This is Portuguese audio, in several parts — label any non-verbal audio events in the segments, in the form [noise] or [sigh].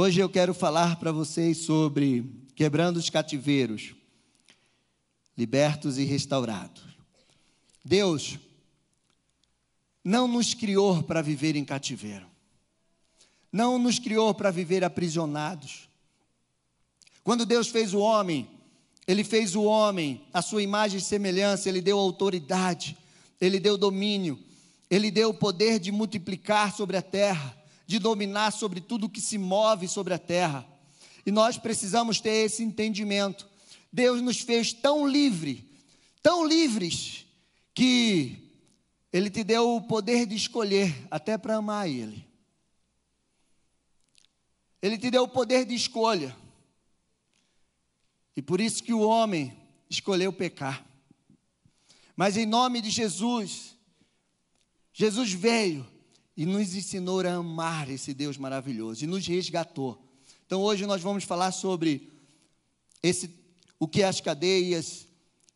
Hoje eu quero falar para vocês sobre quebrando os cativeiros, libertos e restaurados. Deus não nos criou para viver em cativeiro, não nos criou para viver aprisionados. Quando Deus fez o homem, Ele fez o homem a sua imagem e semelhança, Ele deu autoridade, Ele deu domínio, Ele deu o poder de multiplicar sobre a terra de dominar sobre tudo que se move sobre a terra. E nós precisamos ter esse entendimento. Deus nos fez tão livre, tão livres, que Ele te deu o poder de escolher, até para amar Ele. Ele te deu o poder de escolha. E por isso que o homem escolheu pecar. Mas em nome de Jesus, Jesus veio e nos ensinou a amar esse Deus maravilhoso e nos resgatou. Então hoje nós vamos falar sobre esse o que é as cadeias,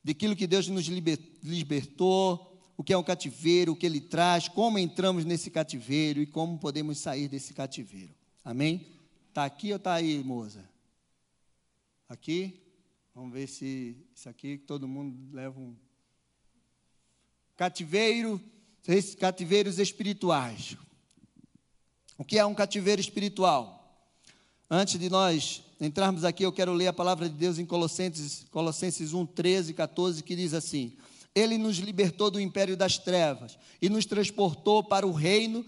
daquilo que Deus nos libertou, o que é um cativeiro, o que ele traz, como entramos nesse cativeiro e como podemos sair desse cativeiro. Amém? Tá aqui ou tá aí, moça? Aqui? Vamos ver se isso aqui todo mundo leva um cativeiro cativeiros espirituais. O que é um cativeiro espiritual? Antes de nós entrarmos aqui, eu quero ler a palavra de Deus em Colossenses, Colossenses 1, 13 e 14, que diz assim: Ele nos libertou do império das trevas e nos transportou para o reino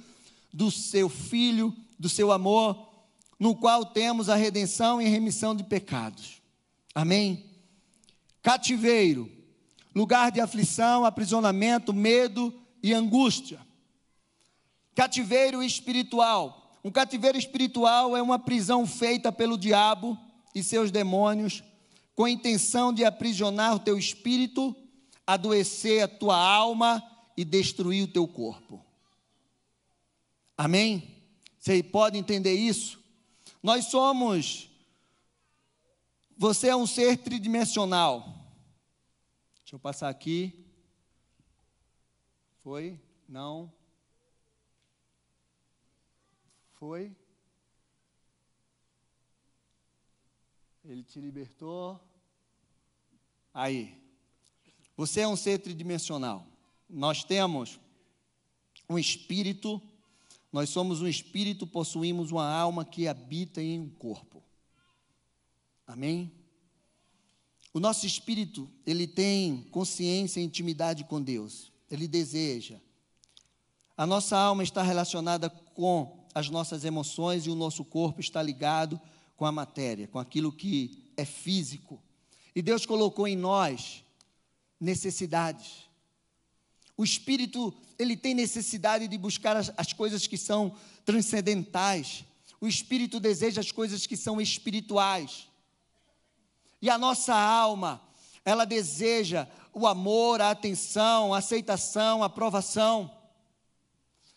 do seu Filho, do seu amor, no qual temos a redenção e remissão de pecados. Amém? Cativeiro, lugar de aflição, aprisionamento, medo, e angústia. Cativeiro espiritual. Um cativeiro espiritual é uma prisão feita pelo diabo e seus demônios com a intenção de aprisionar o teu espírito, adoecer a tua alma e destruir o teu corpo. Amém? Você pode entender isso? Nós somos. Você é um ser tridimensional. Deixa eu passar aqui. Foi? Não. Foi? Ele te libertou. Aí. Você é um ser tridimensional. Nós temos um espírito, nós somos um espírito, possuímos uma alma que habita em um corpo. Amém? O nosso espírito, ele tem consciência e intimidade com Deus. Ele deseja. A nossa alma está relacionada com as nossas emoções e o nosso corpo está ligado com a matéria, com aquilo que é físico. E Deus colocou em nós necessidades. O espírito, ele tem necessidade de buscar as, as coisas que são transcendentais. O espírito deseja as coisas que são espirituais. E a nossa alma, ela deseja o amor, a atenção, a aceitação, a aprovação.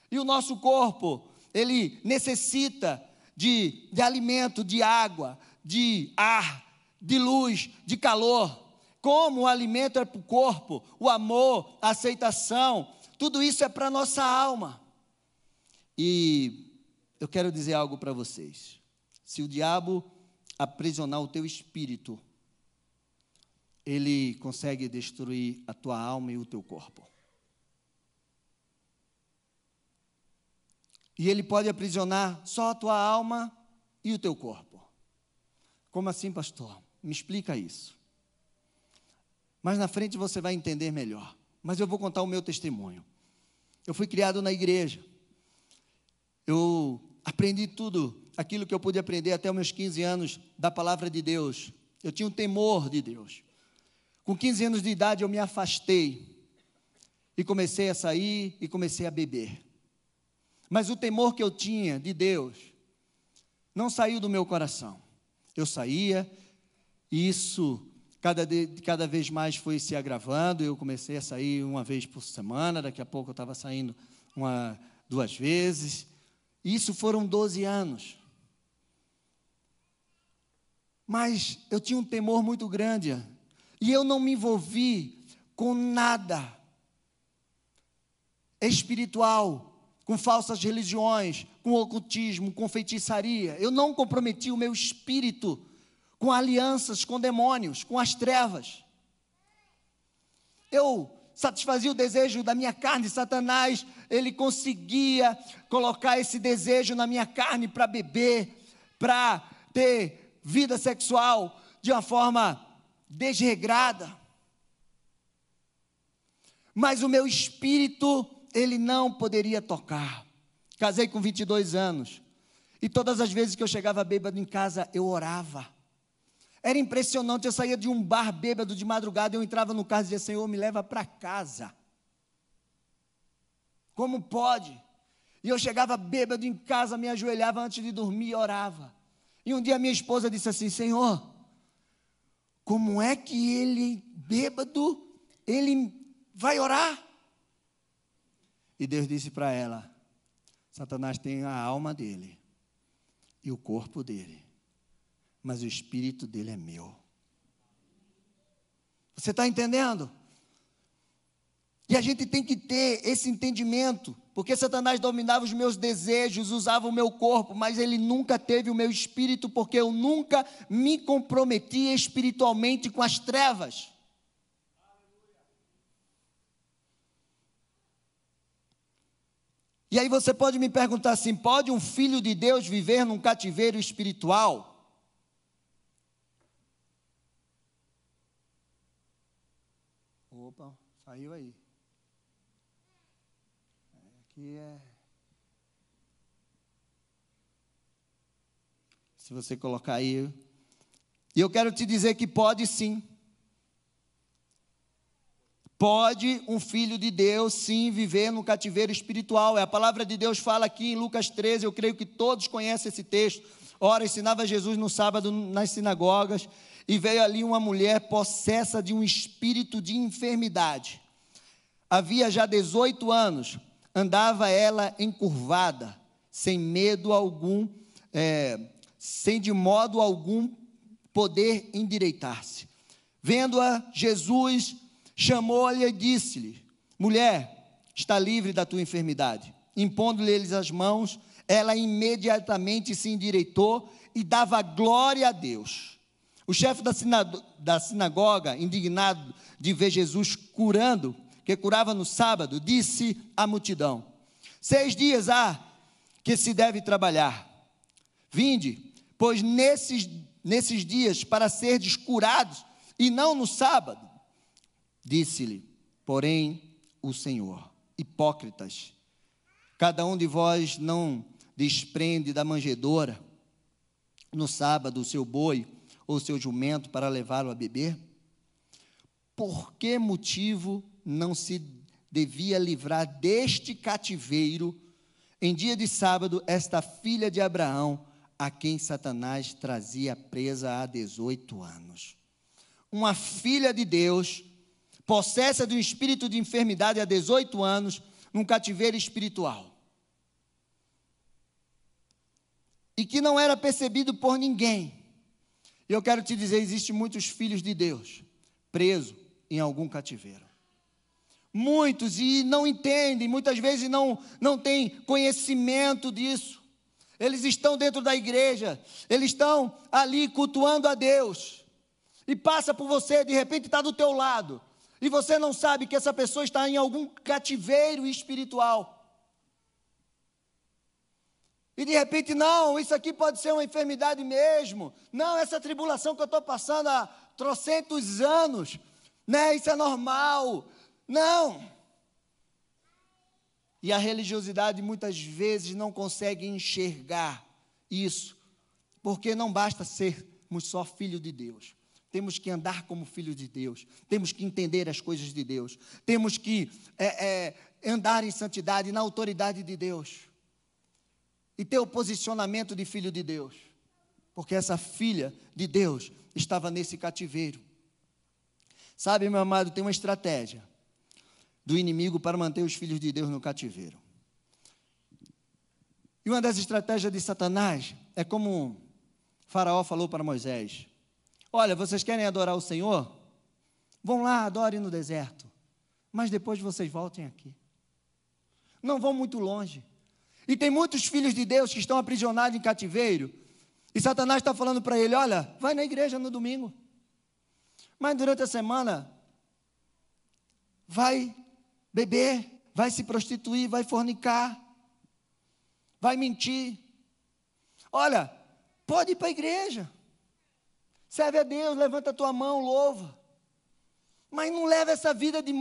E o nosso corpo, ele necessita de, de alimento, de água, de ar, de luz, de calor. Como o alimento é para o corpo, o amor, a aceitação, tudo isso é para a nossa alma. E eu quero dizer algo para vocês. Se o diabo aprisionar o teu espírito, ele consegue destruir a tua alma e o teu corpo. E ele pode aprisionar só a tua alma e o teu corpo. Como assim, pastor? Me explica isso. Mas na frente você vai entender melhor. Mas eu vou contar o meu testemunho. Eu fui criado na igreja. Eu aprendi tudo aquilo que eu pude aprender até os meus 15 anos da palavra de Deus. Eu tinha um temor de Deus. Com 15 anos de idade eu me afastei e comecei a sair e comecei a beber. Mas o temor que eu tinha de Deus não saiu do meu coração. Eu saía e isso cada, de, cada vez mais foi se agravando. Eu comecei a sair uma vez por semana, daqui a pouco eu estava saindo uma, duas vezes. Isso foram 12 anos. Mas eu tinha um temor muito grande e eu não me envolvi com nada espiritual, com falsas religiões, com ocultismo, com feitiçaria. Eu não comprometi o meu espírito com alianças com demônios, com as trevas. Eu satisfazia o desejo da minha carne, Satanás, ele conseguia colocar esse desejo na minha carne para beber, para ter vida sexual de uma forma desregrada. Mas o meu espírito, ele não poderia tocar. Casei com 22 anos. E todas as vezes que eu chegava bêbado em casa, eu orava. Era impressionante, eu saía de um bar bêbado de madrugada, eu entrava no carro e dizia, Senhor, me leva para casa. Como pode? E eu chegava bêbado em casa, me ajoelhava antes de dormir e orava. E um dia minha esposa disse assim: Senhor, como é que ele, bêbado, ele vai orar? E Deus disse para ela: Satanás tem a alma dele e o corpo dele mas o espírito dele é meu. Você está entendendo? E a gente tem que ter esse entendimento, porque Satanás dominava os meus desejos, usava o meu corpo, mas ele nunca teve o meu espírito, porque eu nunca me comprometi espiritualmente com as trevas. E aí você pode me perguntar assim: pode um filho de Deus viver num cativeiro espiritual? Opa, saiu aí. Aqui é. Se você colocar aí. E eu quero te dizer que pode sim. Pode um filho de Deus sim viver no cativeiro espiritual. É a palavra de Deus fala aqui em Lucas 13, eu creio que todos conhecem esse texto. Ora, ensinava Jesus no sábado nas sinagogas e veio ali uma mulher possessa de um espírito de enfermidade. Havia já 18 anos, andava ela encurvada, sem medo algum, é, sem de modo algum poder endireitar-se. Vendo-a, Jesus chamou-lhe e disse-lhe: Mulher, está livre da tua enfermidade. Impondo-lhes as mãos, ela imediatamente se endireitou e dava glória a Deus. O chefe da sinagoga, indignado de ver Jesus curando, que curava no sábado, disse à multidão: Seis dias há que se deve trabalhar. Vinde, pois nesses, nesses dias para serdes curados, e não no sábado. Disse-lhe, porém, o Senhor: Hipócritas, cada um de vós não desprende da manjedoura no sábado o seu boi ou seu jumento para levá-lo a beber? Por que motivo não se devia livrar deste cativeiro em dia de sábado esta filha de Abraão, a quem Satanás trazia presa há 18 anos? Uma filha de Deus, possessa de um espírito de enfermidade há 18 anos, num cativeiro espiritual. E que não era percebido por ninguém. E eu quero te dizer, existem muitos filhos de Deus presos em algum cativeiro. Muitos e não entendem, muitas vezes não, não têm conhecimento disso. Eles estão dentro da igreja, eles estão ali cultuando a Deus. E passa por você, de repente está do teu lado. E você não sabe que essa pessoa está em algum cativeiro espiritual. E de repente, não, isso aqui pode ser uma enfermidade mesmo. Não, essa tribulação que eu estou passando há trocentos anos, né? Isso é normal. Não. E a religiosidade muitas vezes não consegue enxergar isso, porque não basta sermos só filho de Deus. Temos que andar como filho de Deus, temos que entender as coisas de Deus, temos que é, é, andar em santidade, na autoridade de Deus e ter o posicionamento de filho de Deus, porque essa filha de Deus estava nesse cativeiro. Sabe, meu amado, tem uma estratégia do inimigo para manter os filhos de Deus no cativeiro. E uma das estratégias de Satanás é como Faraó falou para Moisés: Olha, vocês querem adorar o Senhor? Vão lá, adorem no deserto, mas depois vocês voltem aqui. Não vão muito longe. E tem muitos filhos de Deus que estão aprisionados em cativeiro. E Satanás está falando para ele: olha, vai na igreja no domingo. Mas durante a semana, vai beber, vai se prostituir, vai fornicar, vai mentir. Olha, pode ir para a igreja. Serve a Deus, levanta a tua mão, louva. Mas não leva essa vida de,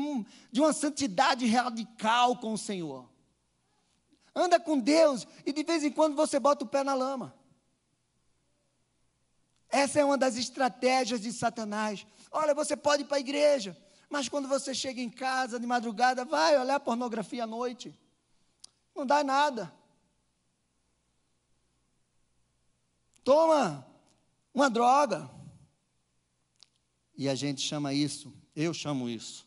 de uma santidade radical com o Senhor. Anda com Deus e de vez em quando você bota o pé na lama. Essa é uma das estratégias de Satanás. Olha, você pode ir para a igreja, mas quando você chega em casa de madrugada, vai olhar pornografia à noite. Não dá nada. Toma uma droga. E a gente chama isso, eu chamo isso,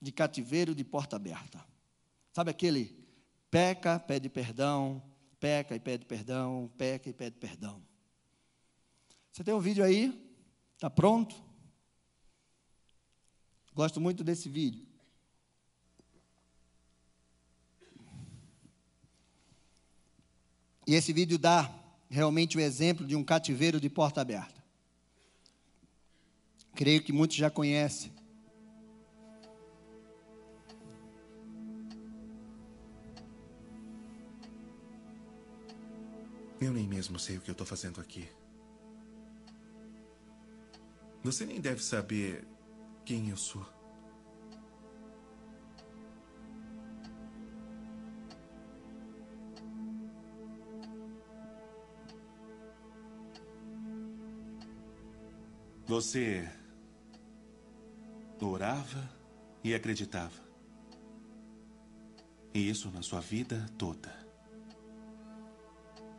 de cativeiro de porta aberta. Sabe aquele peca, pede perdão, peca e pede perdão, peca e pede perdão. Você tem um vídeo aí? Está pronto? Gosto muito desse vídeo. E esse vídeo dá realmente o exemplo de um cativeiro de porta aberta. Creio que muitos já conhecem. Eu nem mesmo sei o que eu estou fazendo aqui. Você nem deve saber quem eu sou. Você orava e acreditava. E isso na sua vida toda.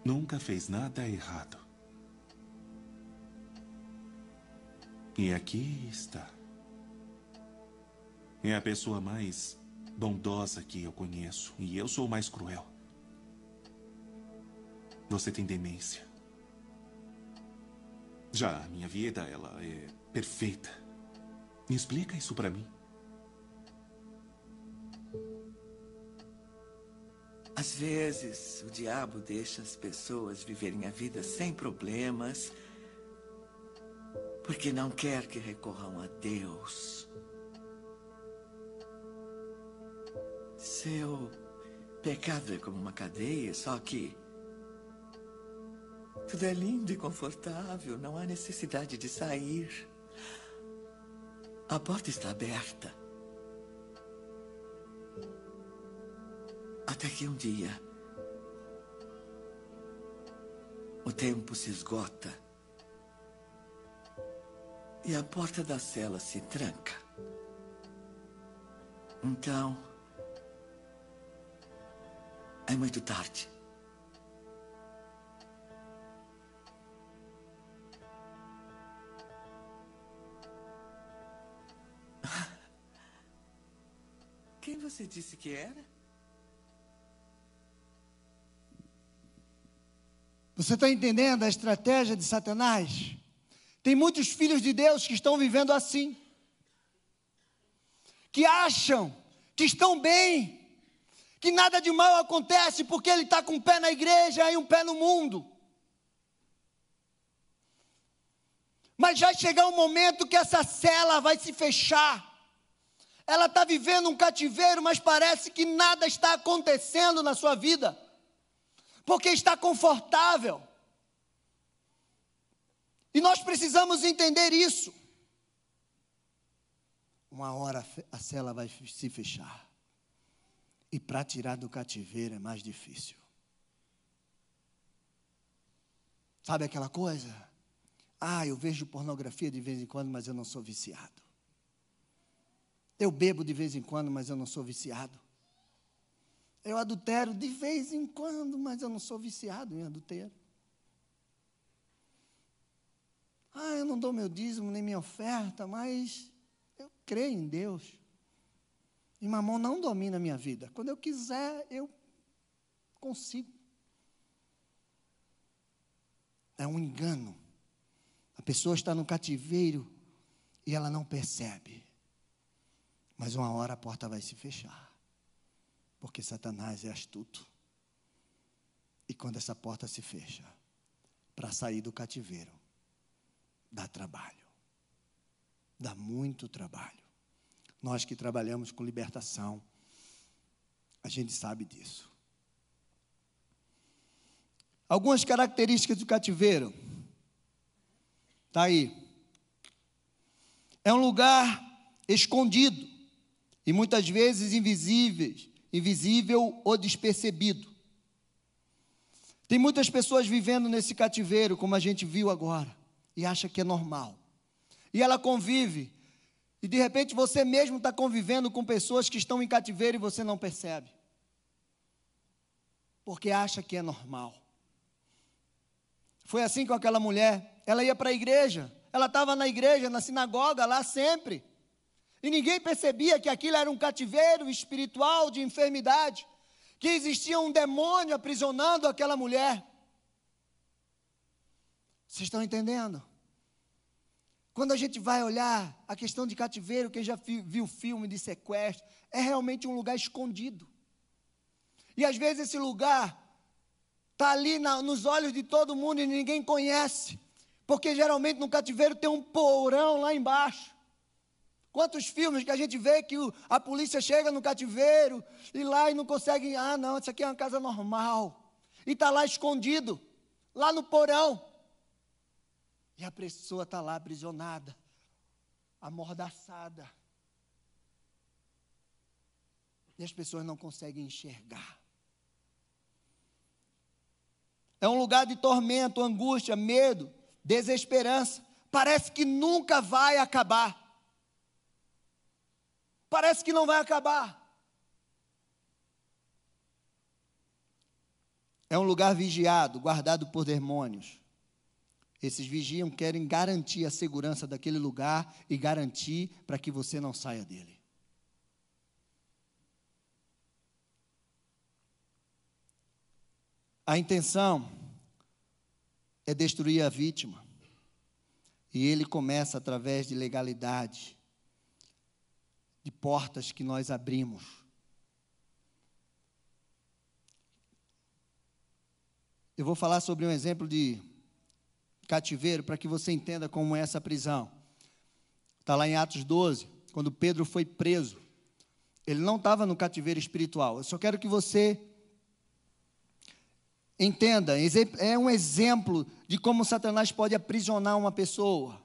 Nunca fez nada errado. E aqui está. É a pessoa mais bondosa que eu conheço. E eu sou o mais cruel. Você tem demência. Já a minha vida, ela é perfeita. Me explica isso para mim. Às vezes, o diabo deixa as pessoas viverem a vida sem problemas, porque não quer que recorram a Deus. Seu pecado é como uma cadeia, só que tudo é lindo e confortável, não há necessidade de sair. A porta está aberta. Até que um dia o tempo se esgota e a porta da cela se tranca. Então, é muito tarde. [laughs] Quem você disse que era? Você está entendendo a estratégia de Satanás? Tem muitos filhos de Deus que estão vivendo assim, que acham que estão bem, que nada de mal acontece porque ele está com um pé na igreja e um pé no mundo. Mas vai chegar um momento que essa cela vai se fechar. Ela está vivendo um cativeiro, mas parece que nada está acontecendo na sua vida, porque está confortável. E nós precisamos entender isso. Uma hora a cela vai se fechar. E para tirar do cativeiro é mais difícil. Sabe aquela coisa? Ah, eu vejo pornografia de vez em quando, mas eu não sou viciado. Eu bebo de vez em quando, mas eu não sou viciado. Eu adultero de vez em quando, mas eu não sou viciado em adultério. Ah, eu não dou meu dízimo nem minha oferta, mas eu creio em Deus. E mamão não domina a minha vida. Quando eu quiser, eu consigo. É um engano. A pessoa está no cativeiro e ela não percebe. Mas uma hora a porta vai se fechar. Porque Satanás é astuto. E quando essa porta se fecha, para sair do cativeiro, dá trabalho. Dá muito trabalho. Nós que trabalhamos com libertação, a gente sabe disso. Algumas características do cativeiro. Está aí. É um lugar escondido e muitas vezes invisível, invisível ou despercebido. Tem muitas pessoas vivendo nesse cativeiro, como a gente viu agora, e acha que é normal. E ela convive, e de repente você mesmo está convivendo com pessoas que estão em cativeiro e você não percebe, porque acha que é normal. Foi assim com aquela mulher. Ela ia para a igreja, ela estava na igreja, na sinagoga, lá sempre. E ninguém percebia que aquilo era um cativeiro espiritual de enfermidade, que existia um demônio aprisionando aquela mulher. Vocês estão entendendo? Quando a gente vai olhar a questão de cativeiro, quem já viu filme de sequestro, é realmente um lugar escondido. E às vezes esse lugar está ali na, nos olhos de todo mundo e ninguém conhece. Porque geralmente no cativeiro tem um porão lá embaixo. Quantos filmes que a gente vê que o, a polícia chega no cativeiro e lá e não consegue. Ah, não, isso aqui é uma casa normal. E está lá escondido, lá no porão. E a pessoa está lá aprisionada, amordaçada. E as pessoas não conseguem enxergar. É um lugar de tormento, angústia, medo, desesperança. Parece que nunca vai acabar. Parece que não vai acabar. É um lugar vigiado, guardado por demônios. Esses vigiam querem garantir a segurança daquele lugar e garantir para que você não saia dele. A intenção é destruir a vítima. E ele começa através de legalidade, de portas que nós abrimos. Eu vou falar sobre um exemplo de cativeiro para que você entenda como é essa prisão. Está lá em Atos 12, quando Pedro foi preso. Ele não estava no cativeiro espiritual. Eu só quero que você Entenda, é um exemplo de como Satanás pode aprisionar uma pessoa.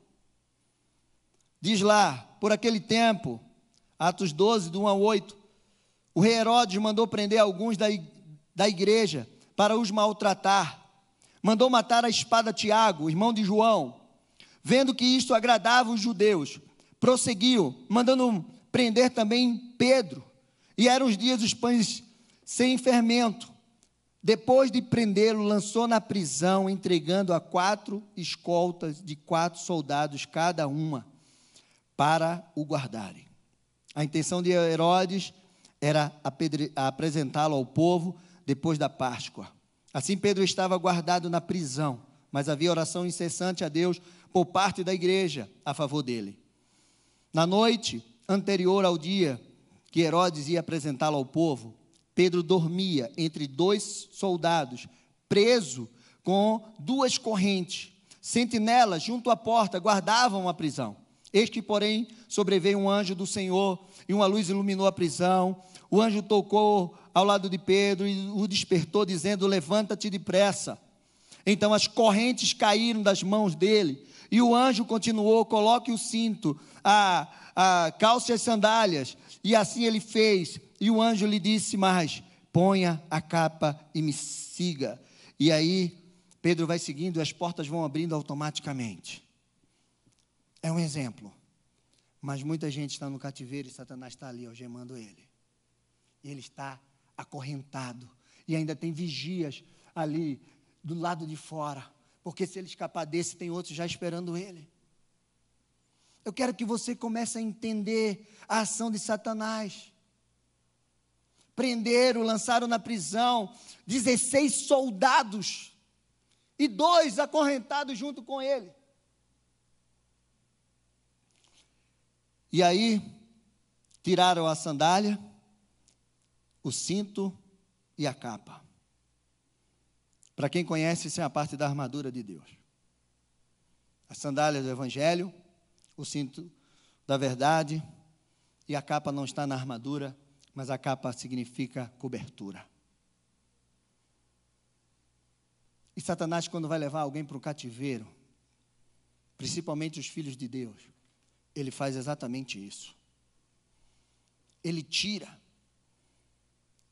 Diz lá, por aquele tempo, Atos 12, do 1 a 8, o rei Herodes mandou prender alguns da, da igreja para os maltratar. Mandou matar a espada Tiago, irmão de João. Vendo que isto agradava os judeus, prosseguiu, mandando prender também Pedro. E eram os dias dos pães sem fermento. Depois de prendê-lo, lançou na prisão, entregando a quatro escoltas de quatro soldados cada uma, para o guardarem. A intenção de Herodes era apresentá-lo ao povo depois da Páscoa. Assim, Pedro estava guardado na prisão, mas havia oração incessante a Deus por parte da igreja a favor dele. Na noite anterior ao dia que Herodes ia apresentá-lo ao povo, Pedro dormia entre dois soldados, preso com duas correntes. Sentinelas junto à porta guardavam a prisão. Eis que, porém, sobreveio um anjo do Senhor e uma luz iluminou a prisão. O anjo tocou ao lado de Pedro e o despertou, dizendo: Levanta-te depressa. Então as correntes caíram das mãos dele. E o anjo continuou: Coloque o cinto, a, a calça e as sandálias. E assim ele fez. E o anjo lhe disse mais: ponha a capa e me siga. E aí, Pedro vai seguindo e as portas vão abrindo automaticamente. É um exemplo. Mas muita gente está no cativeiro e Satanás está ali algemando ele. E ele está acorrentado. E ainda tem vigias ali do lado de fora. Porque se ele escapar desse, tem outros já esperando ele. Eu quero que você comece a entender a ação de Satanás prenderam, lançaram na prisão 16 soldados e dois acorrentados junto com ele. E aí, tiraram a sandália, o cinto e a capa. Para quem conhece, isso é a parte da armadura de Deus. As sandálias do Evangelho, o cinto da verdade, e a capa não está na armadura, mas a capa significa cobertura. E Satanás, quando vai levar alguém para o cativeiro, principalmente os filhos de Deus, ele faz exatamente isso. Ele tira.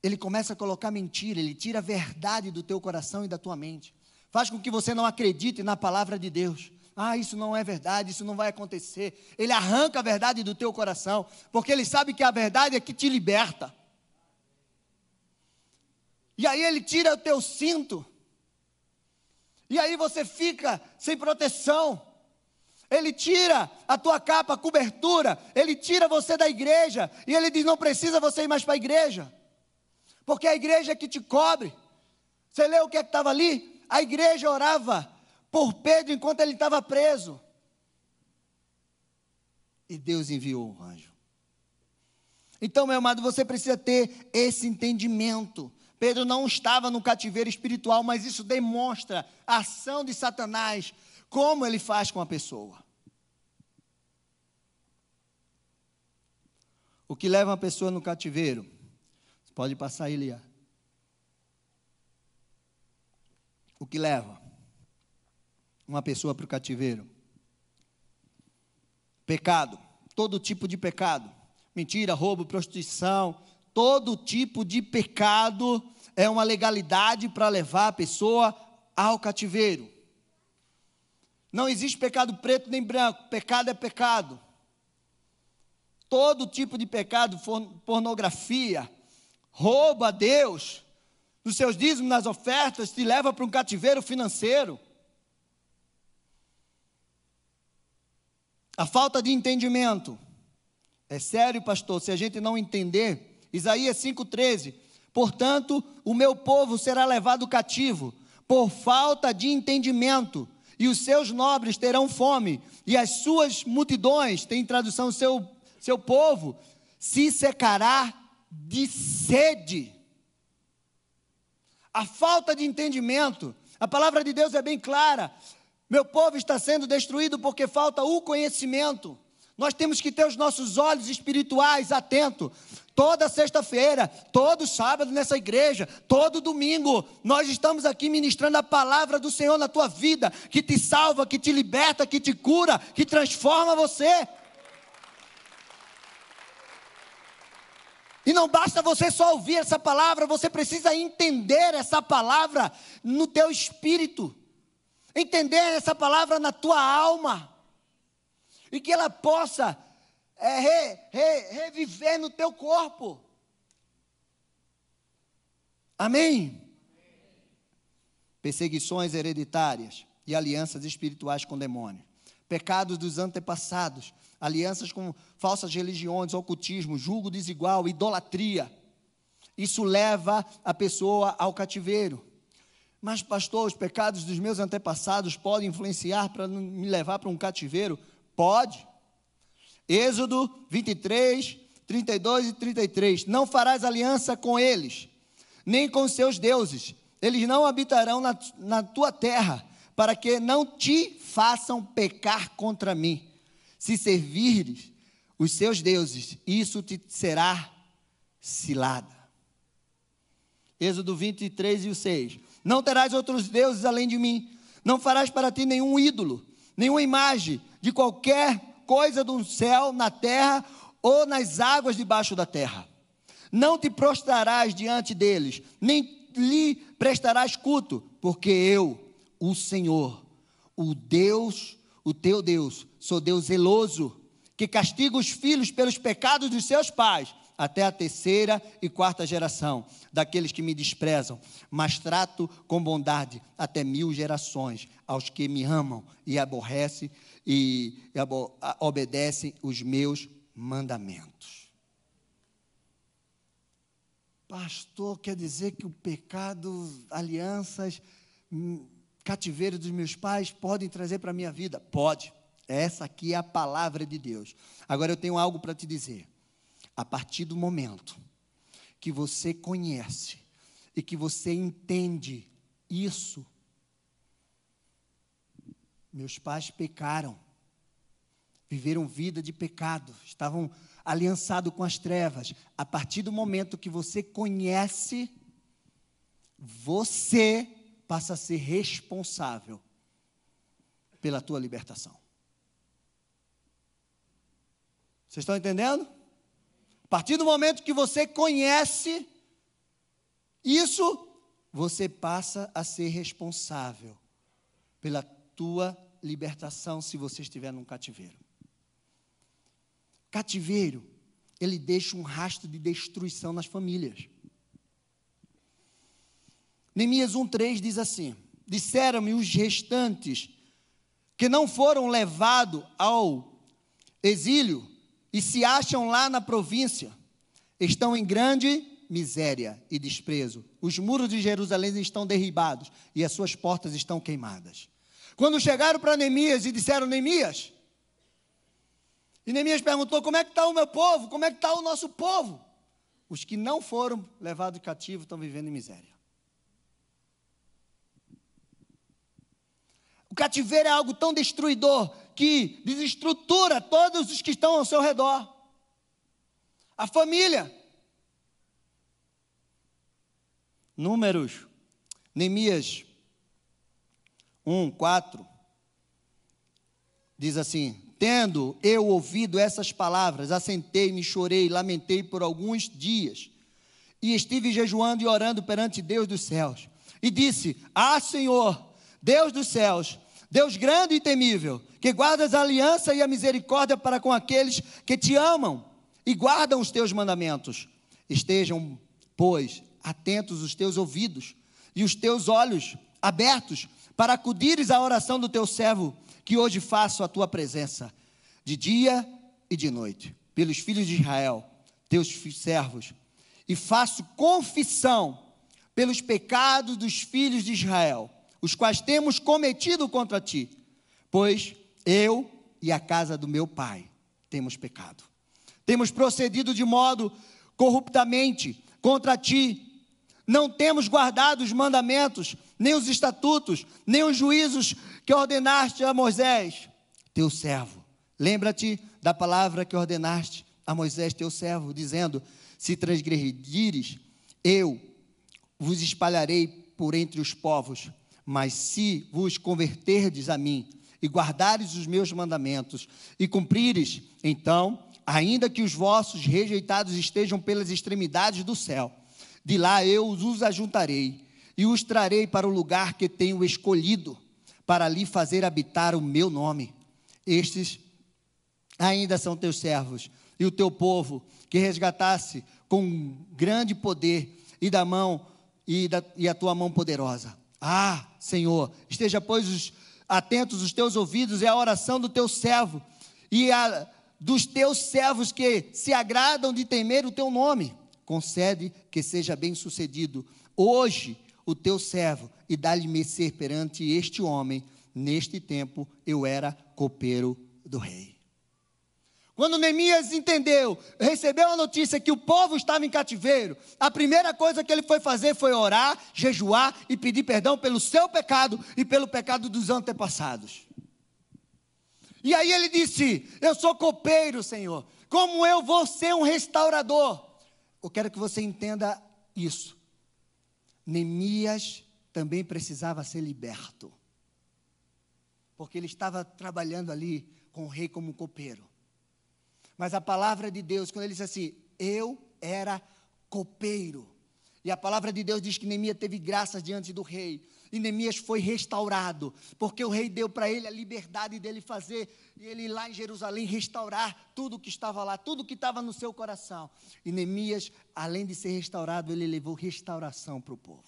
Ele começa a colocar mentira, ele tira a verdade do teu coração e da tua mente. Faz com que você não acredite na palavra de Deus. Ah, isso não é verdade, isso não vai acontecer. Ele arranca a verdade do teu coração, porque ele sabe que a verdade é que te liberta. E aí ele tira o teu cinto. E aí você fica sem proteção. Ele tira a tua capa, a cobertura, ele tira você da igreja, e ele diz: não precisa você ir mais para a igreja, porque a igreja é que te cobre. Você leu o que é estava ali? A igreja orava por Pedro enquanto ele estava preso. E Deus enviou o anjo. Então, meu amado, você precisa ter esse entendimento. Pedro não estava no cativeiro espiritual, mas isso demonstra a ação de Satanás, como ele faz com a pessoa. O que leva uma pessoa no cativeiro? Você pode passar aí, Lia. O que leva uma pessoa para o cativeiro? Pecado, todo tipo de pecado. Mentira, roubo, prostituição, todo tipo de pecado é uma legalidade para levar a pessoa ao cativeiro. Não existe pecado preto nem branco, pecado é pecado todo tipo de pecado, pornografia, roubo a Deus, nos seus dízimos, nas ofertas, te leva para um cativeiro financeiro. A falta de entendimento. É sério, pastor, se a gente não entender, Isaías 5,13. Portanto, o meu povo será levado cativo, por falta de entendimento, e os seus nobres terão fome, e as suas multidões, tem tradução, seu seu povo se secará de sede. A falta de entendimento, a palavra de Deus é bem clara. Meu povo está sendo destruído porque falta o conhecimento. Nós temos que ter os nossos olhos espirituais atentos. Toda sexta-feira, todo sábado nessa igreja, todo domingo, nós estamos aqui ministrando a palavra do Senhor na tua vida, que te salva, que te liberta, que te cura, que transforma você. E não basta você só ouvir essa palavra, você precisa entender essa palavra no teu espírito. Entender essa palavra na tua alma. E que ela possa é, re, re, reviver no teu corpo. Amém? Perseguições hereditárias e alianças espirituais com demônios. Pecados dos antepassados alianças com falsas religiões, ocultismo, julgo desigual, idolatria. Isso leva a pessoa ao cativeiro. Mas, pastor, os pecados dos meus antepassados podem influenciar para me levar para um cativeiro? Pode. Êxodo 23, 32 e 33. Não farás aliança com eles, nem com seus deuses. Eles não habitarão na, na tua terra, para que não te façam pecar contra mim. Se servires os seus deuses, isso te será cilada. Êxodo 23 e o 6. Não terás outros deuses além de mim. Não farás para ti nenhum ídolo, nenhuma imagem de qualquer coisa do céu, na terra ou nas águas debaixo da terra. Não te prostrarás diante deles, nem lhe prestarás culto, porque eu, o Senhor, o Deus o teu Deus, sou Deus zeloso, que castiga os filhos pelos pecados dos seus pais, até a terceira e quarta geração daqueles que me desprezam, mas trato com bondade até mil gerações aos que me amam e aborrecem e, obedecem os meus mandamentos. Pastor, quer dizer que o pecado, alianças, hum, cativeiro dos meus pais podem trazer para a minha vida? Pode. Essa aqui é a palavra de Deus. Agora eu tenho algo para te dizer. A partir do momento que você conhece e que você entende isso. Meus pais pecaram, viveram vida de pecado, estavam aliançados com as trevas. A partir do momento que você conhece, você passa a ser responsável pela tua libertação. Vocês estão entendendo? A partir do momento que você conhece isso, você passa a ser responsável pela tua libertação se você estiver num cativeiro. Cativeiro, ele deixa um rastro de destruição nas famílias. Neemias 1,3 diz assim: Disseram-me os restantes que não foram levados ao exílio e se acham lá na província, estão em grande miséria e desprezo. Os muros de Jerusalém estão derribados e as suas portas estão queimadas. Quando chegaram para Neemias e disseram: Neemias, e Neemias perguntou: Como é que está o meu povo? Como é que está o nosso povo? Os que não foram levados cativo estão vivendo em miséria. O cativeiro é algo tão destruidor que desestrutura todos os que estão ao seu redor. A família. Números, Neemias 1, 4, diz assim: Tendo eu ouvido essas palavras, assentei-me, chorei, lamentei por alguns dias, e estive jejuando e orando perante Deus dos céus, e disse: Ah, Senhor, Deus dos céus, Deus grande e temível, que guardas a aliança e a misericórdia para com aqueles que te amam e guardam os teus mandamentos. Estejam, pois, atentos os teus ouvidos e os teus olhos abertos para acudires à oração do teu servo, que hoje faço a tua presença, de dia e de noite, pelos filhos de Israel, teus servos, e faço confissão pelos pecados dos filhos de Israel os quais temos cometido contra ti, pois eu e a casa do meu pai temos pecado. Temos procedido de modo corruptamente contra ti, não temos guardado os mandamentos, nem os estatutos, nem os juízos que ordenaste a Moisés, teu servo. Lembra-te da palavra que ordenaste a Moisés, teu servo, dizendo: Se transgredires, eu vos espalharei por entre os povos mas se vos converterdes a mim e guardares os meus mandamentos e cumprires, então, ainda que os vossos rejeitados estejam pelas extremidades do céu, de lá eu os ajuntarei e os trarei para o lugar que tenho escolhido, para ali fazer habitar o meu nome. Estes ainda são teus servos e o teu povo, que resgatasse com grande poder e da mão e, da, e a tua mão poderosa. Ah, Senhor, esteja, pois, os, atentos os teus ouvidos e a oração do teu servo e a dos teus servos que se agradam de temer o teu nome. Concede que seja bem sucedido hoje o teu servo e dá-lhe mercê perante este homem. Neste tempo eu era copeiro do rei. Quando Neemias entendeu, recebeu a notícia que o povo estava em cativeiro, a primeira coisa que ele foi fazer foi orar, jejuar e pedir perdão pelo seu pecado e pelo pecado dos antepassados. E aí ele disse: Eu sou copeiro, Senhor, como eu vou ser um restaurador? Eu quero que você entenda isso. Neemias também precisava ser liberto, porque ele estava trabalhando ali com o rei como copeiro. Mas a palavra de Deus, quando ele diz assim, eu era copeiro. E a palavra de Deus diz que Neemias teve graças diante do rei. E Neemias foi restaurado, porque o rei deu para ele a liberdade dele fazer, e ele lá em Jerusalém restaurar tudo que estava lá, tudo que estava no seu coração. E Neemias, além de ser restaurado, ele levou restauração para o povo.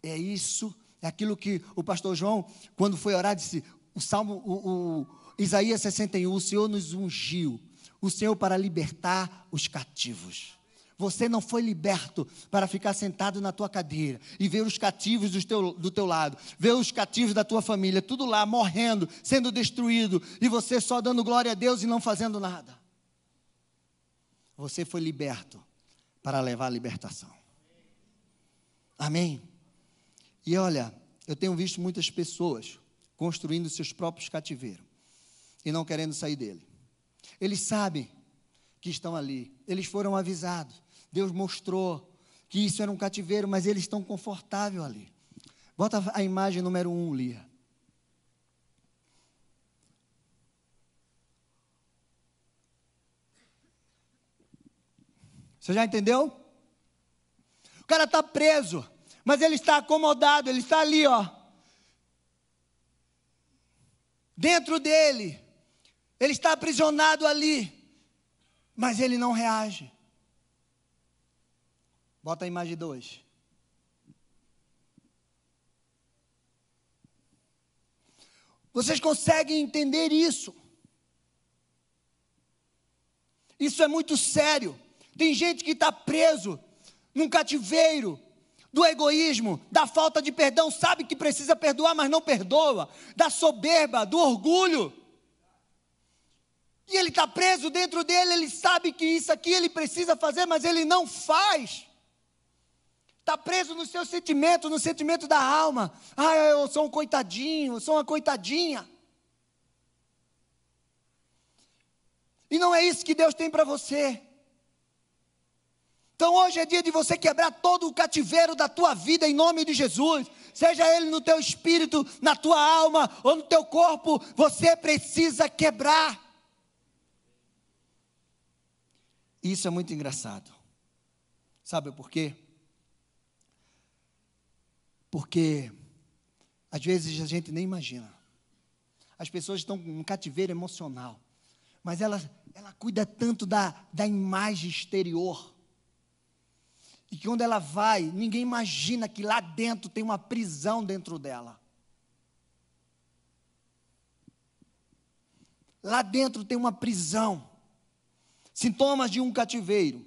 É isso, é aquilo que o pastor João, quando foi orar, disse: o salmo, o, o Isaías 61, o Senhor nos ungiu, o Senhor para libertar os cativos. Você não foi liberto para ficar sentado na tua cadeira e ver os cativos do teu, do teu lado, ver os cativos da tua família, tudo lá morrendo, sendo destruído, e você só dando glória a Deus e não fazendo nada. Você foi liberto para levar a libertação. Amém? E olha, eu tenho visto muitas pessoas construindo seus próprios cativeiros e não querendo sair dele. Eles sabem que estão ali, eles foram avisados, Deus mostrou que isso era um cativeiro, mas eles estão confortáveis ali. Bota a imagem número um, Lia. Você já entendeu? O cara está preso, mas ele está acomodado, ele está ali, ó. Dentro dele, ele está aprisionado ali, mas ele não reage. Bota a imagem 2. Vocês conseguem entender isso? Isso é muito sério. Tem gente que está preso num cativeiro do egoísmo, da falta de perdão, sabe que precisa perdoar, mas não perdoa, da soberba, do orgulho. E ele está preso dentro dele, ele sabe que isso aqui ele precisa fazer, mas ele não faz. Está preso no seu sentimento, no sentimento da alma. Ah, eu sou um coitadinho, eu sou uma coitadinha. E não é isso que Deus tem para você. Então hoje é dia de você quebrar todo o cativeiro da tua vida em nome de Jesus. Seja ele no teu espírito, na tua alma ou no teu corpo, você precisa quebrar. Isso é muito engraçado. Sabe por quê? Porque às vezes a gente nem imagina. As pessoas estão com um cativeiro emocional, mas ela, ela cuida tanto da, da imagem exterior e que quando ela vai, ninguém imagina que lá dentro tem uma prisão dentro dela. Lá dentro tem uma prisão. Sintomas de um cativeiro.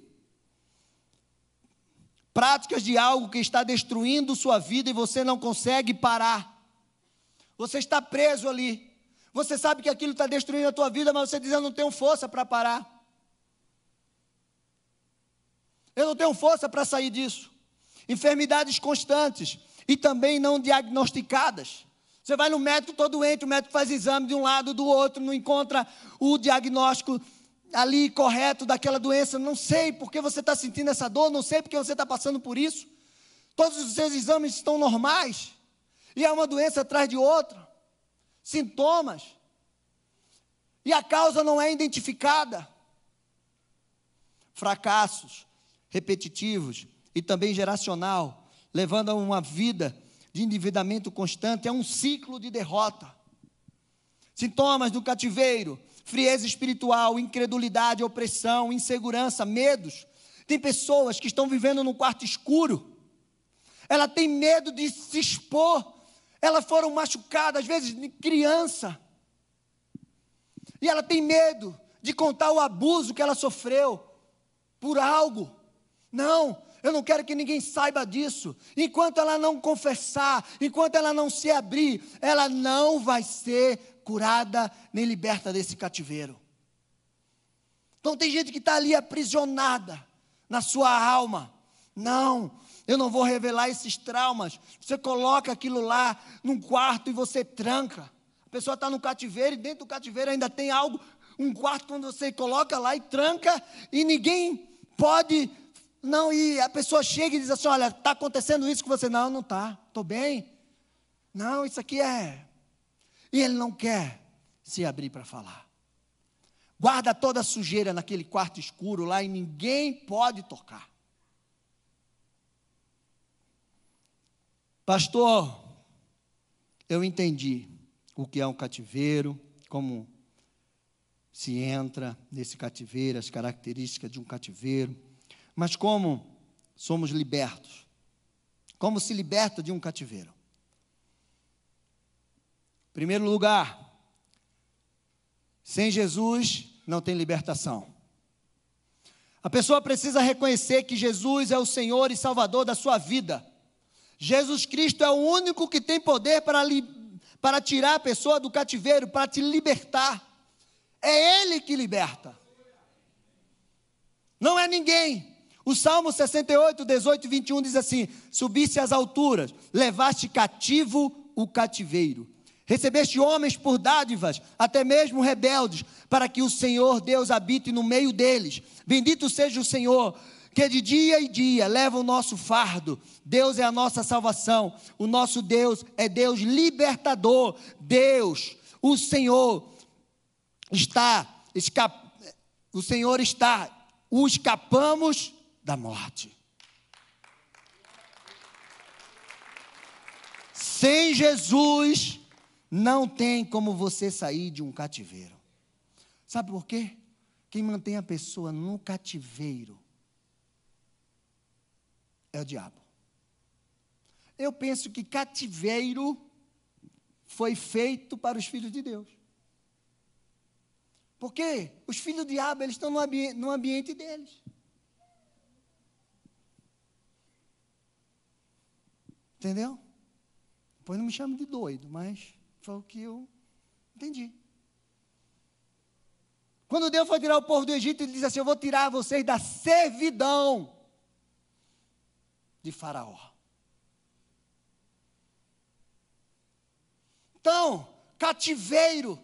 Práticas de algo que está destruindo sua vida e você não consegue parar. Você está preso ali. Você sabe que aquilo está destruindo a tua vida, mas você diz: Eu não tenho força para parar. Eu não tenho força para sair disso. Enfermidades constantes e também não diagnosticadas. Você vai no médico todo doente, o médico faz exame de um lado do outro, não encontra o diagnóstico ali correto daquela doença. Não sei porque você está sentindo essa dor, não sei porque você está passando por isso. Todos os seus exames estão normais. E é uma doença atrás de outra. Sintomas. E a causa não é identificada. Fracassos, repetitivos e também geracional, levando a uma vida de endividamento constante, é um ciclo de derrota. Sintomas do cativeiro, frieza espiritual, incredulidade, opressão, insegurança, medos. Tem pessoas que estão vivendo num quarto escuro. Ela tem medo de se expor. Elas foram machucadas, às vezes de criança. E ela tem medo de contar o abuso que ela sofreu por algo. Não, eu não quero que ninguém saiba disso. Enquanto ela não confessar, enquanto ela não se abrir, ela não vai ser curada nem liberta desse cativeiro. Então tem gente que está ali aprisionada na sua alma. Não, eu não vou revelar esses traumas. Você coloca aquilo lá num quarto e você tranca. A pessoa está no cativeiro e dentro do cativeiro ainda tem algo, um quarto quando você coloca lá e tranca e ninguém pode não, e a pessoa chega e diz assim: olha, está acontecendo isso com você. Não, não está, estou bem. Não, isso aqui é. E ele não quer se abrir para falar. Guarda toda a sujeira naquele quarto escuro lá e ninguém pode tocar. Pastor, eu entendi o que é um cativeiro, como se entra nesse cativeiro, as características de um cativeiro. Mas como somos libertos? Como se liberta de um cativeiro? Primeiro lugar, sem Jesus não tem libertação. A pessoa precisa reconhecer que Jesus é o Senhor e Salvador da sua vida. Jesus Cristo é o único que tem poder para, li, para tirar a pessoa do cativeiro, para te libertar. É Ele que liberta. Não é ninguém. O Salmo 68, 18 e 21 diz assim: Subiste às alturas, levaste cativo o cativeiro. Recebeste homens por dádivas, até mesmo rebeldes, para que o Senhor Deus habite no meio deles. Bendito seja o Senhor, que de dia e dia leva o nosso fardo. Deus é a nossa salvação. O nosso Deus é Deus libertador. Deus, o Senhor, está, o Senhor está, o escapamos da morte. Sem Jesus, não tem como você sair de um cativeiro. Sabe por quê? Quem mantém a pessoa no cativeiro é o diabo. Eu penso que cativeiro foi feito para os filhos de Deus. Porque os filhos do diabo, eles estão no, ambi no ambiente deles. Entendeu? Depois não me chame de doido, mas foi o que eu entendi. Quando Deus foi tirar o povo do Egito, ele disse assim: Eu vou tirar vocês da servidão de Faraó. Então, cativeiro.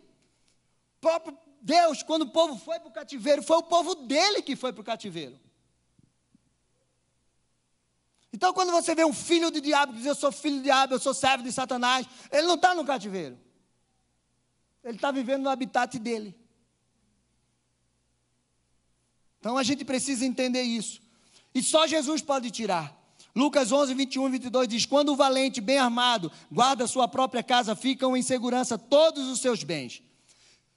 Próprio Deus, quando o povo foi para o cativeiro, foi o povo dele que foi para o cativeiro. Então, quando você vê um filho do diabo dizer eu sou filho do diabo, eu sou servo de Satanás, ele não está no cativeiro. Ele está vivendo no habitat dele. Então a gente precisa entender isso. E só Jesus pode tirar. Lucas 11, 21 e 22 diz: Quando o valente, bem armado, guarda sua própria casa, ficam em segurança todos os seus bens.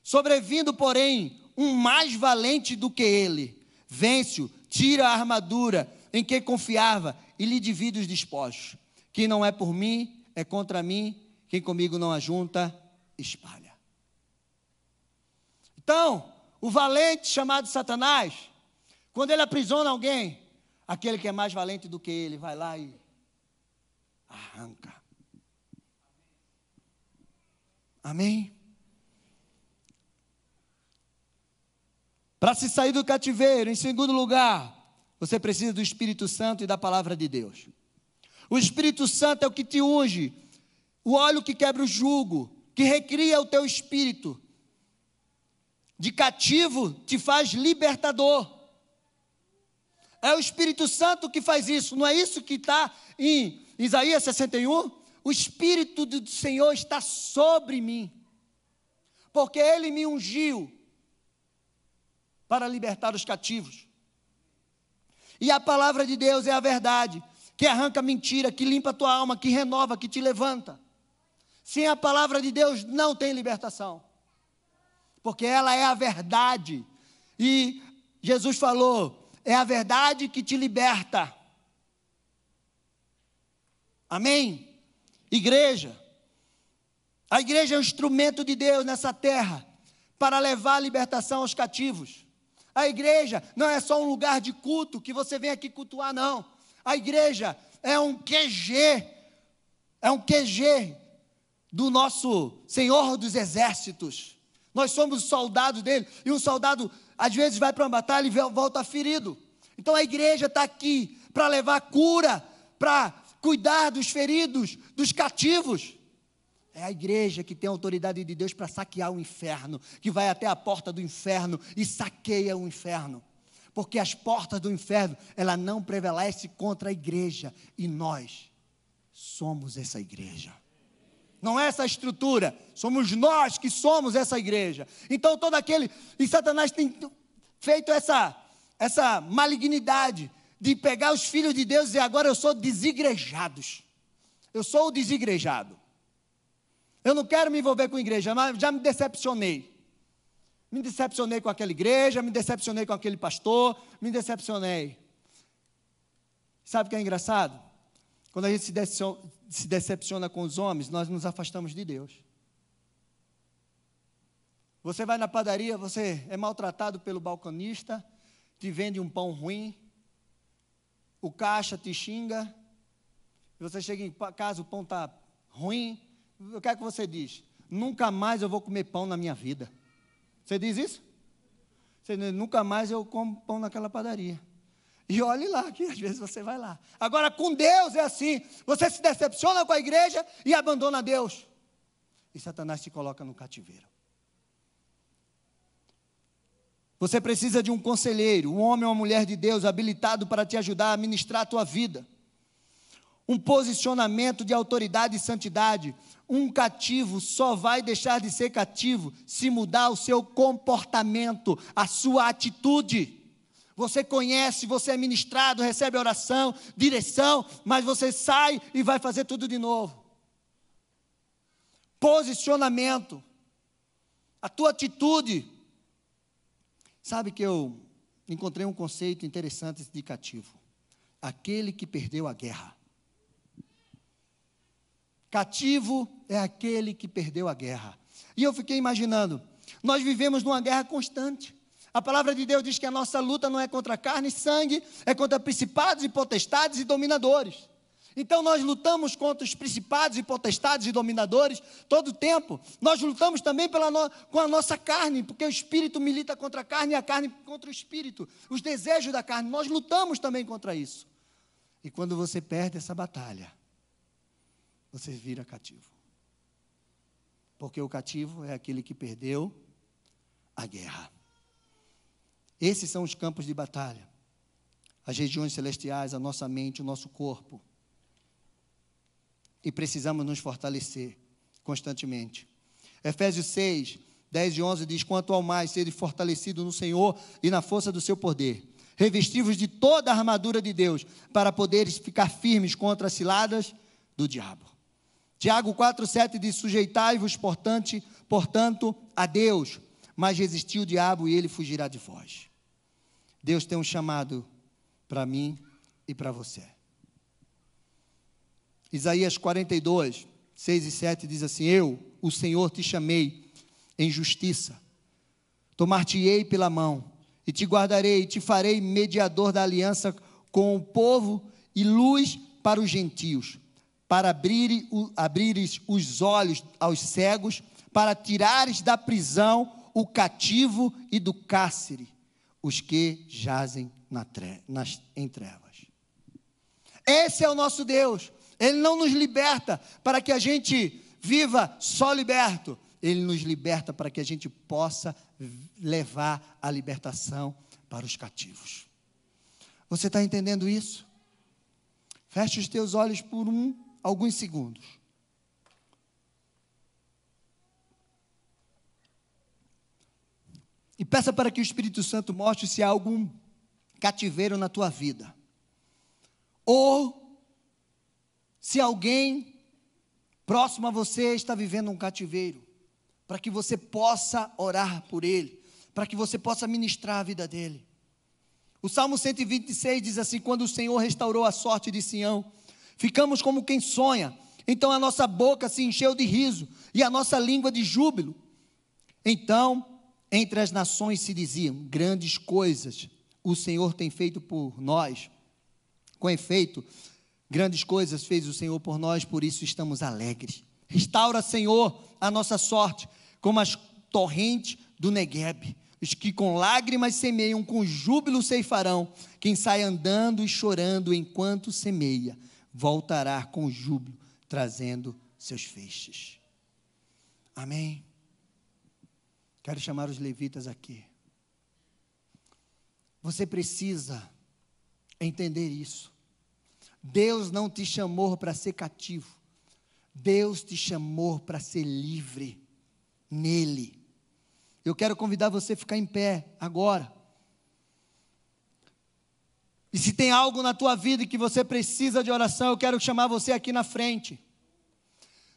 Sobrevindo, porém, um mais valente do que ele, vence-o, tira a armadura em que confiava e lhe divide os despojos. Quem não é por mim, é contra mim, quem comigo não ajunta, espalha. Então, o valente chamado Satanás, quando ele aprisiona alguém, Aquele que é mais valente do que ele vai lá e arranca. Amém? Para se sair do cativeiro, em segundo lugar, você precisa do Espírito Santo e da palavra de Deus. O Espírito Santo é o que te unge, o óleo que quebra o jugo, que recria o teu espírito. De cativo te faz libertador. É o Espírito Santo que faz isso, não é isso que está em Isaías 61? O Espírito do Senhor está sobre mim, porque Ele me ungiu para libertar os cativos. E a palavra de Deus é a verdade, que arranca mentira, que limpa a tua alma, que renova, que te levanta. Sem a palavra de Deus não tem libertação, porque ela é a verdade. E Jesus falou: é a verdade que te liberta. Amém? Igreja. A igreja é um instrumento de Deus nessa terra para levar a libertação aos cativos. A igreja não é só um lugar de culto que você vem aqui cultuar, não. A igreja é um QG, é um QG do nosso Senhor dos Exércitos. Nós somos soldados dele, e um soldado às vezes vai para uma batalha e volta ferido. Então a igreja está aqui para levar cura, para cuidar dos feridos, dos cativos. É a igreja que tem a autoridade de Deus para saquear o inferno, que vai até a porta do inferno e saqueia o inferno. Porque as portas do inferno, ela não prevalece contra a igreja, e nós somos essa igreja. Não é essa estrutura, somos nós que somos essa igreja. Então todo aquele, e Satanás tem feito essa essa malignidade de pegar os filhos de Deus e agora eu sou desigrejados. Eu sou o desigrejado. Eu não quero me envolver com igreja, mas já me decepcionei. Me decepcionei com aquela igreja, me decepcionei com aquele pastor, me decepcionei. Sabe o que é engraçado? Quando a gente se decepciona com os homens, nós nos afastamos de Deus. Você vai na padaria, você é maltratado pelo balconista, te vende um pão ruim, o caixa te xinga, você chega em casa, o pão está ruim, o que é que você diz? Nunca mais eu vou comer pão na minha vida. Você diz isso? Você diz, nunca mais eu como pão naquela padaria. E olhe lá, que às vezes você vai lá. Agora, com Deus é assim: você se decepciona com a igreja e abandona Deus. E Satanás te coloca no cativeiro. Você precisa de um conselheiro, um homem ou uma mulher de Deus habilitado para te ajudar a administrar a tua vida. Um posicionamento de autoridade e santidade. Um cativo só vai deixar de ser cativo se mudar o seu comportamento, a sua atitude. Você conhece, você é ministrado, recebe oração, direção, mas você sai e vai fazer tudo de novo. Posicionamento. A tua atitude Sabe que eu encontrei um conceito interessante de cativo. Aquele que perdeu a guerra. Cativo é aquele que perdeu a guerra. E eu fiquei imaginando, nós vivemos numa guerra constante. A palavra de Deus diz que a nossa luta não é contra carne e sangue, é contra principados e potestades e dominadores. Então nós lutamos contra os principados e potestades e dominadores todo o tempo. Nós lutamos também pela no, com a nossa carne, porque o espírito milita contra a carne e a carne contra o espírito. Os desejos da carne, nós lutamos também contra isso. E quando você perde essa batalha, você vira cativo. Porque o cativo é aquele que perdeu a guerra. Esses são os campos de batalha. As regiões celestiais, a nossa mente, o nosso corpo e precisamos nos fortalecer constantemente. Efésios 6, 10 e 11 diz: Quanto ao mais, sede fortalecido no Senhor e na força do seu poder, revestivos de toda a armadura de Deus, para poderes ficar firmes contra as ciladas do diabo. Tiago 7 diz: Sujeitai-vos, portanto, portanto, a Deus, mas resistiu o diabo e ele fugirá de vós. Deus tem um chamado para mim e para você. Isaías 42, 6 e 7 diz assim: Eu, o Senhor, te chamei em justiça, tomar-te-ei pela mão, e te guardarei, e te farei mediador da aliança com o povo e luz para os gentios, para abrir, abrires os olhos aos cegos, para tirares da prisão o cativo e do cárcere os que jazem na tre nas, em trevas. Esse é o nosso Deus. Ele não nos liberta para que a gente viva só liberto. Ele nos liberta para que a gente possa levar a libertação para os cativos. Você está entendendo isso? Feche os teus olhos por um, alguns segundos. E peça para que o Espírito Santo mostre se há algum cativeiro na tua vida. Ou se alguém próximo a você está vivendo um cativeiro, para que você possa orar por ele, para que você possa ministrar a vida dele. O Salmo 126 diz assim: Quando o Senhor restaurou a sorte de Sião, ficamos como quem sonha. Então a nossa boca se encheu de riso e a nossa língua de júbilo. Então, entre as nações se diziam: Grandes coisas o Senhor tem feito por nós. Com efeito, Grandes coisas fez o Senhor por nós, por isso estamos alegres. Restaura, Senhor, a nossa sorte, como as torrentes do Negueb. Os que com lágrimas semeiam, com júbilo ceifarão. Quem sai andando e chorando enquanto semeia, voltará com júbilo, trazendo seus feixes. Amém. Quero chamar os levitas aqui. Você precisa entender isso. Deus não te chamou para ser cativo. Deus te chamou para ser livre nele. Eu quero convidar você a ficar em pé agora. E se tem algo na tua vida que você precisa de oração, eu quero chamar você aqui na frente.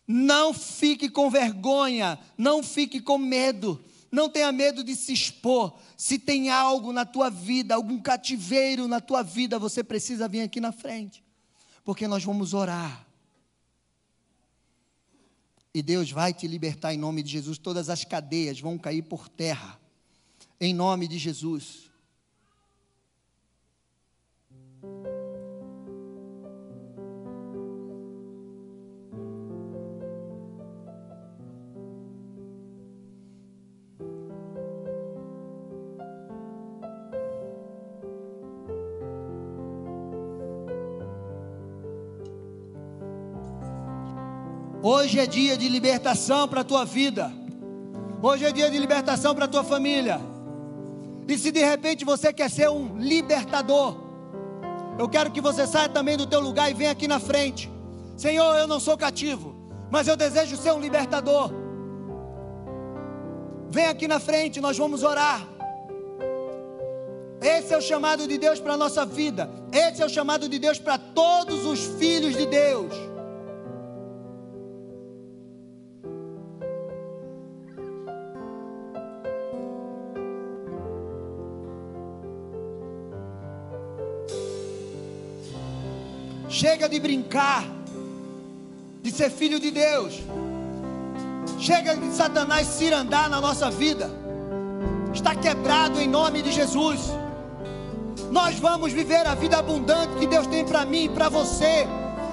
Não fique com vergonha, não fique com medo, não tenha medo de se expor. Se tem algo na tua vida, algum cativeiro na tua vida, você precisa vir aqui na frente porque nós vamos orar. E Deus vai te libertar em nome de Jesus. Todas as cadeias vão cair por terra, em nome de Jesus. Hoje é dia de libertação para a tua vida. Hoje é dia de libertação para a tua família. E se de repente você quer ser um libertador, eu quero que você saia também do teu lugar e venha aqui na frente. Senhor, eu não sou cativo, mas eu desejo ser um libertador. Vem aqui na frente, nós vamos orar. Esse é o chamado de Deus para a nossa vida. Esse é o chamado de Deus para todos os filhos de Deus. Chega de brincar, de ser filho de Deus. Chega de Satanás cirandar na nossa vida. Está quebrado em nome de Jesus. Nós vamos viver a vida abundante que Deus tem para mim e para você.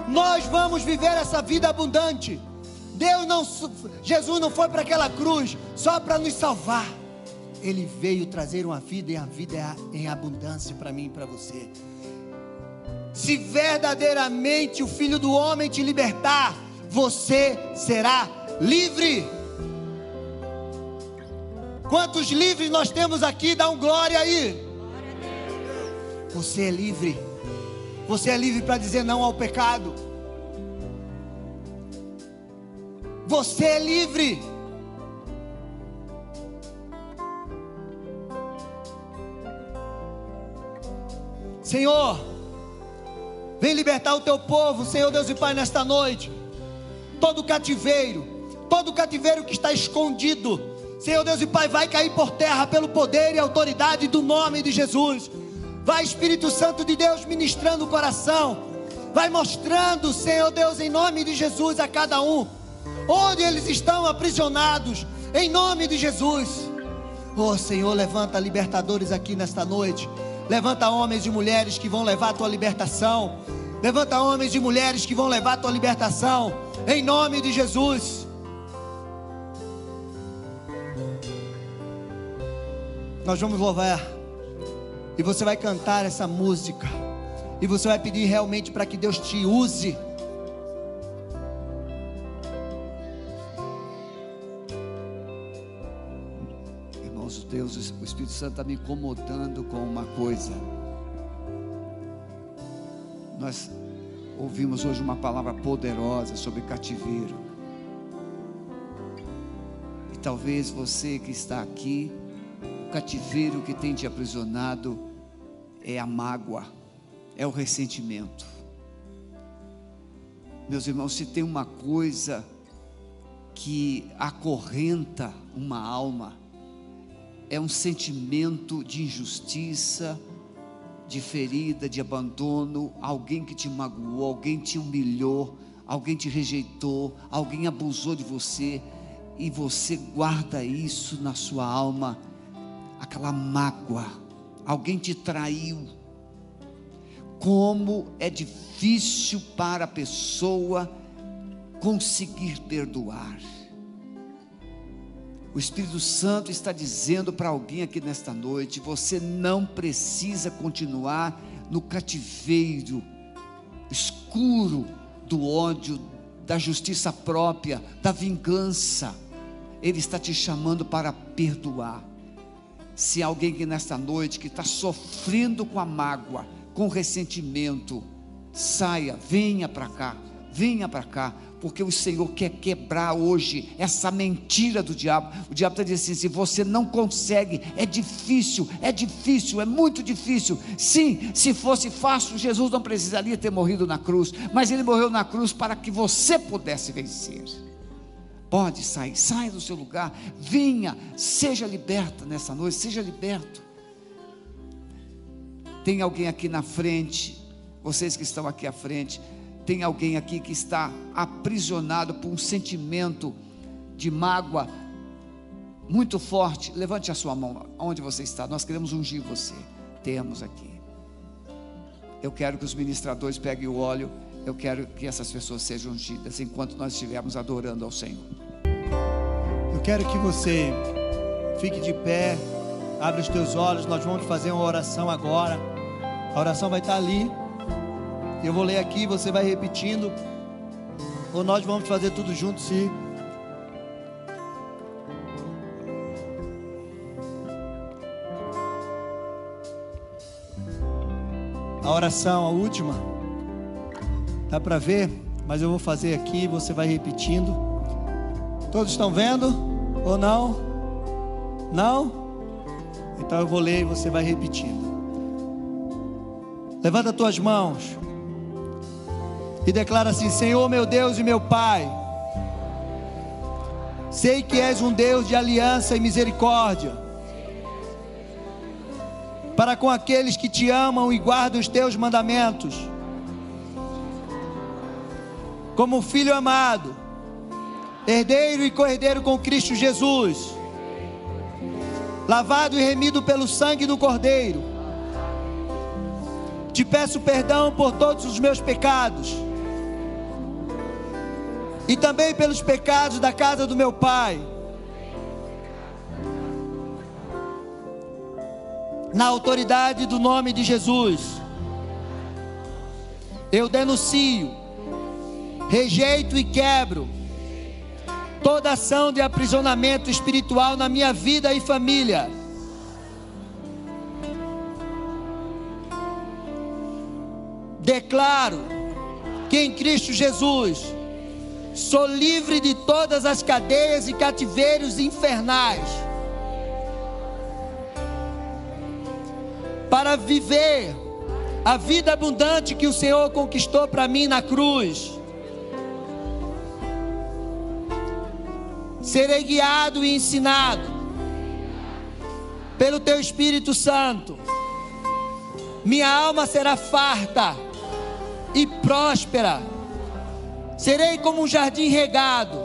Nós vamos viver essa vida abundante. Deus não, Jesus não foi para aquela cruz só para nos salvar. Ele veio trazer uma vida e a vida é em abundância para mim e para você. Se verdadeiramente o Filho do Homem te libertar, você será livre. Quantos livres nós temos aqui? Dá um glória aí. Você é livre. Você é livre para dizer não ao pecado. Você é livre. Senhor, Vem libertar o teu povo, Senhor Deus e Pai, nesta noite. Todo cativeiro, todo cativeiro que está escondido, Senhor Deus e Pai, vai cair por terra pelo poder e autoridade do nome de Jesus. Vai, Espírito Santo de Deus, ministrando o coração. Vai mostrando, Senhor Deus, em nome de Jesus a cada um, onde eles estão aprisionados, em nome de Jesus. Oh Senhor, levanta libertadores aqui nesta noite. Levanta homens e mulheres que vão levar a tua libertação. Levanta homens e mulheres que vão levar a tua libertação. Em nome de Jesus. Nós vamos louvar. E você vai cantar essa música. E você vai pedir realmente para que Deus te use Deus, o Espírito Santo está me incomodando com uma coisa. Nós ouvimos hoje uma palavra poderosa sobre cativeiro. E talvez você que está aqui, o cativeiro que tem te aprisionado é a mágoa, é o ressentimento. Meus irmãos, se tem uma coisa que acorrenta uma alma, é um sentimento de injustiça, de ferida, de abandono, alguém que te magoou, alguém te humilhou, alguém te rejeitou, alguém abusou de você e você guarda isso na sua alma, aquela mágoa, alguém te traiu. Como é difícil para a pessoa conseguir perdoar. O Espírito Santo está dizendo para alguém aqui nesta noite: você não precisa continuar no cativeiro escuro do ódio, da justiça própria, da vingança. Ele está te chamando para perdoar. Se alguém aqui nesta noite que está sofrendo com a mágoa, com ressentimento, saia, venha para cá, venha para cá porque o Senhor quer quebrar hoje essa mentira do diabo. O diabo está dizendo assim: se você não consegue, é difícil, é difícil, é muito difícil. Sim, se fosse fácil, Jesus não precisaria ter morrido na cruz, mas ele morreu na cruz para que você pudesse vencer. Pode sair, saia do seu lugar, venha, seja liberta nessa noite, seja liberto. Tem alguém aqui na frente, vocês que estão aqui à frente, tem alguém aqui que está aprisionado por um sentimento de mágoa muito forte, levante a sua mão onde você está. Nós queremos ungir você. Temos aqui. Eu quero que os ministradores peguem o óleo. Eu quero que essas pessoas sejam ungidas enquanto nós estivermos adorando ao Senhor. Eu quero que você fique de pé, abra os teus olhos. Nós vamos fazer uma oração agora. A oração vai estar ali. Eu vou ler aqui, você vai repetindo. ou nós vamos fazer tudo junto se a oração, a última. Dá para ver, mas eu vou fazer aqui, você vai repetindo. Todos estão vendo ou não? Não? Então eu vou ler e você vai repetindo. Levanta tuas mãos e declara assim: Senhor meu Deus e meu Pai, sei que és um Deus de aliança e misericórdia para com aqueles que te amam e guardam os teus mandamentos. Como filho amado, herdeiro e cordeiro com Cristo Jesus, lavado e remido pelo sangue do Cordeiro. Te peço perdão por todos os meus pecados e também pelos pecados da casa do meu pai na autoridade do nome de Jesus. Eu denuncio, rejeito e quebro toda ação de aprisionamento espiritual na minha vida e família. Declaro que em Cristo Jesus sou livre de todas as cadeias e cativeiros infernais para viver a vida abundante que o Senhor conquistou para mim na cruz. Serei guiado e ensinado pelo Teu Espírito Santo. Minha alma será farta e próspera. Serei como um jardim regado,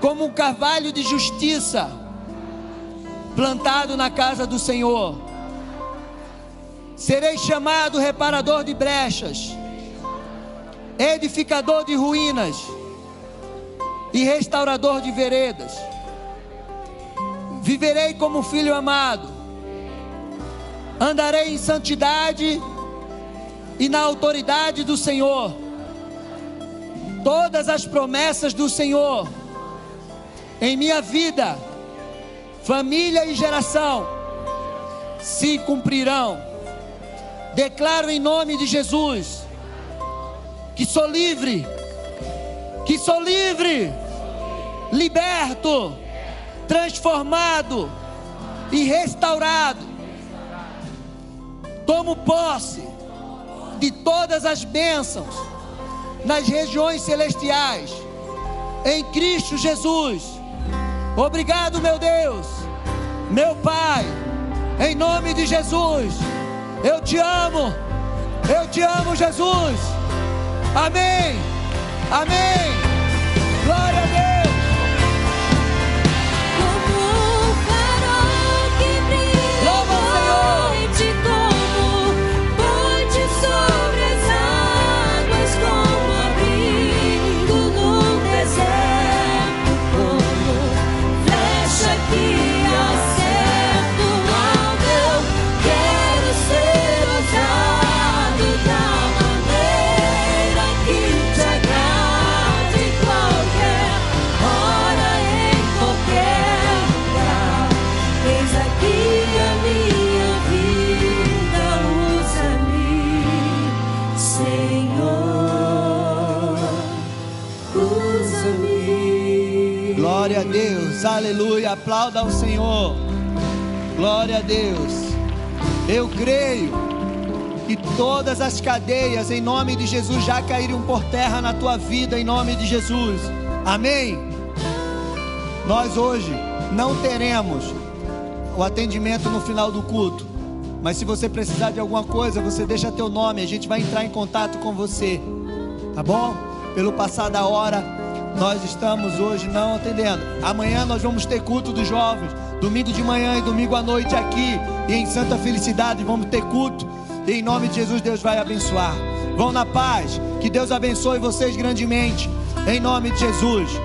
como um carvalho de justiça plantado na casa do Senhor Serei chamado reparador de brechas, edificador de ruínas e restaurador de veredas. Viverei como filho amado, andarei em santidade e na autoridade do Senhor. Todas as promessas do Senhor em minha vida, família e geração se cumprirão Declaro em nome de Jesus que sou livre, que sou livre, liberto, transformado e restaurado. Tomo posse de todas as bênçãos nas regiões celestiais, em Cristo Jesus. Obrigado, meu Deus, meu Pai, em nome de Jesus. Eu te amo. Eu te amo, Jesus. Amém. Amém. Aleluia. Aplauda ao Senhor. Glória a Deus. Eu creio que todas as cadeias, em nome de Jesus, já caíram por terra na tua vida, em nome de Jesus. Amém. Nós hoje não teremos o atendimento no final do culto. Mas se você precisar de alguma coisa, você deixa teu nome, a gente vai entrar em contato com você. Tá bom? Pelo passar da hora, nós estamos hoje não atendendo. Amanhã nós vamos ter culto dos jovens. Domingo de manhã e domingo à noite aqui. E em Santa Felicidade vamos ter culto. E em nome de Jesus, Deus vai abençoar. Vão na paz. Que Deus abençoe vocês grandemente. Em nome de Jesus.